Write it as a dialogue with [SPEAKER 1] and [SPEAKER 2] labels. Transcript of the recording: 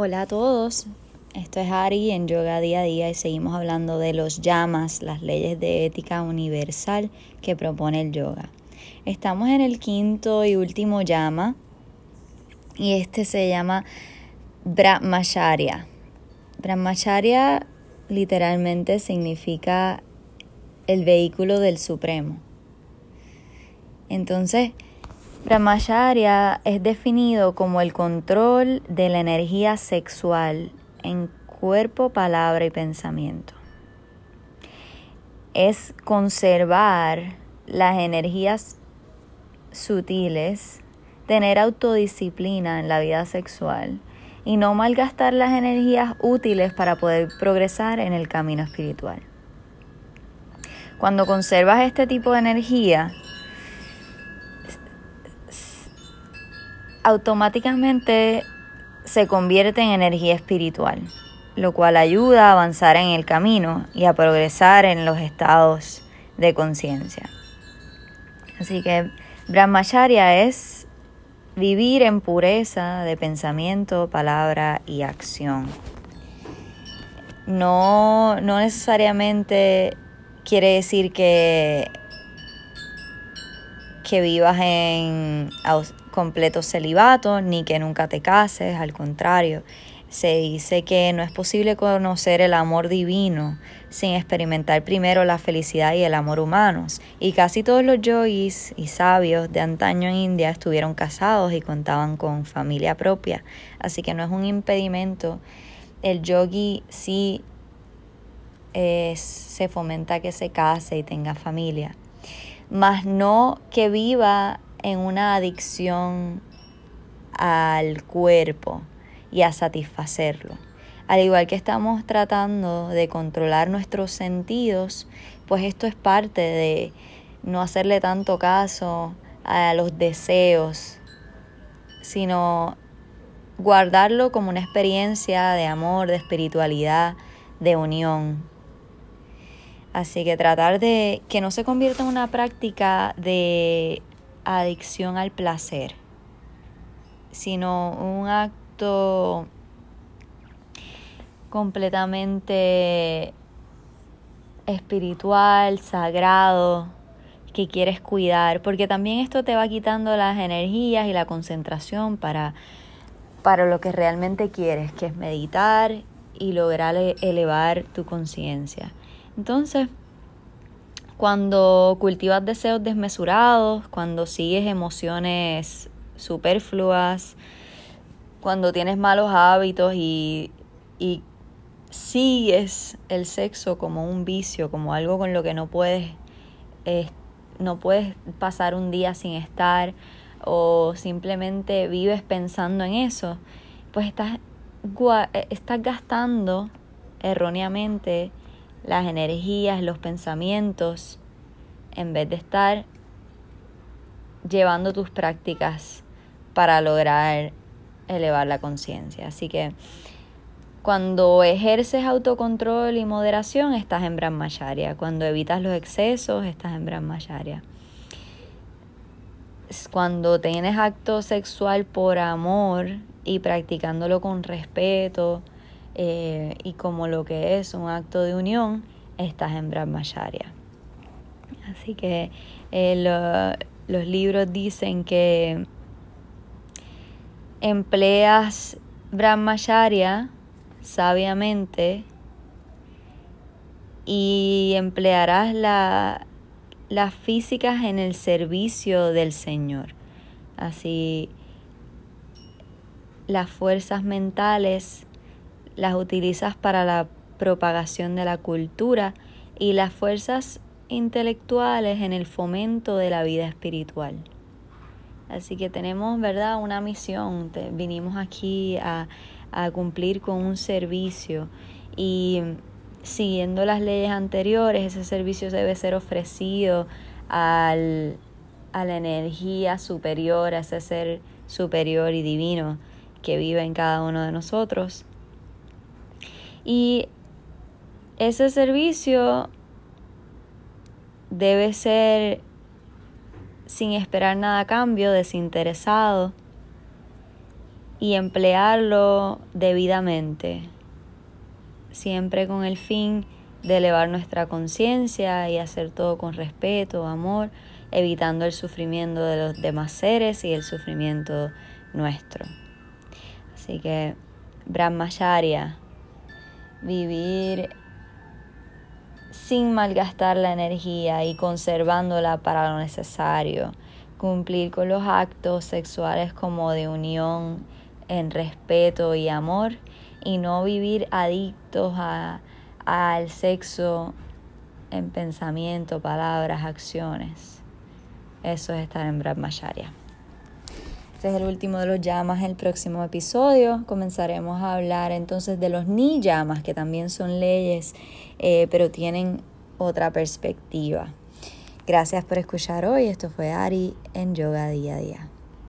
[SPEAKER 1] Hola a todos, esto es Ari en Yoga Día a Día y seguimos hablando de los llamas, las leyes de ética universal que propone el yoga. Estamos en el quinto y último llama y este se llama Brahmacharya. Brahmacharya literalmente significa el vehículo del Supremo. Entonces, Brahmacharya es definido como el control de la energía sexual en cuerpo, palabra y pensamiento. Es conservar las energías sutiles, tener autodisciplina en la vida sexual y no malgastar las energías útiles para poder progresar en el camino espiritual. Cuando conservas este tipo de energía, automáticamente se convierte en energía espiritual, lo cual ayuda a avanzar en el camino y a progresar en los estados de conciencia. Así que Brahmacharya es vivir en pureza de pensamiento, palabra y acción. No, no necesariamente quiere decir que, que vivas en completo celibato ni que nunca te cases, al contrario. Se dice que no es posible conocer el amor divino sin experimentar primero la felicidad y el amor humanos. Y casi todos los yogis y sabios de antaño en India estuvieron casados y contaban con familia propia. Así que no es un impedimento. El yogi sí se fomenta que se case y tenga familia, mas no que viva en una adicción al cuerpo y a satisfacerlo. Al igual que estamos tratando de controlar nuestros sentidos, pues esto es parte de no hacerle tanto caso a los deseos, sino guardarlo como una experiencia de amor, de espiritualidad, de unión. Así que tratar de que no se convierta en una práctica de adicción al placer, sino un acto completamente espiritual, sagrado, que quieres cuidar, porque también esto te va quitando las energías y la concentración para, para lo que realmente quieres, que es meditar y lograr elevar tu conciencia. Entonces, cuando cultivas deseos desmesurados, cuando sigues emociones superfluas, cuando tienes malos hábitos y, y sigues el sexo como un vicio, como algo con lo que no puedes, no puedes pasar un día sin estar o simplemente vives pensando en eso, pues estás, estás gastando erróneamente las energías, los pensamientos, en vez de estar llevando tus prácticas para lograr elevar la conciencia. Así que cuando ejerces autocontrol y moderación, estás en Brahmacharya. Cuando evitas los excesos, estás en Brahmacharya. Cuando tienes acto sexual por amor y practicándolo con respeto, eh, y como lo que es un acto de unión, estás en Brahmacharya. Así que eh, los libros dicen que empleas Brahmacharya sabiamente y emplearás la, las físicas en el servicio del Señor. Así, las fuerzas mentales las utilizas para la propagación de la cultura y las fuerzas intelectuales en el fomento de la vida espiritual. Así que tenemos, ¿verdad?, una misión. vinimos aquí a, a cumplir con un servicio y siguiendo las leyes anteriores, ese servicio debe ser ofrecido al, a la energía superior, a ese ser superior y divino que vive en cada uno de nosotros. Y ese servicio debe ser sin esperar nada a cambio, desinteresado y emplearlo debidamente, siempre con el fin de elevar nuestra conciencia y hacer todo con respeto, amor, evitando el sufrimiento de los demás seres y el sufrimiento nuestro. Así que Brahmacharya, vivir sin malgastar la energía y conservándola para lo necesario, cumplir con los actos sexuales como de unión en respeto y amor y no vivir adictos a, al sexo en pensamiento, palabras, acciones. Eso es estar en Brahmacharya. Este es el último de los llamas. El próximo episodio comenzaremos a hablar entonces de los ni llamas, que también son leyes, eh, pero tienen otra perspectiva. Gracias por escuchar hoy. Esto fue Ari en Yoga Día a Día.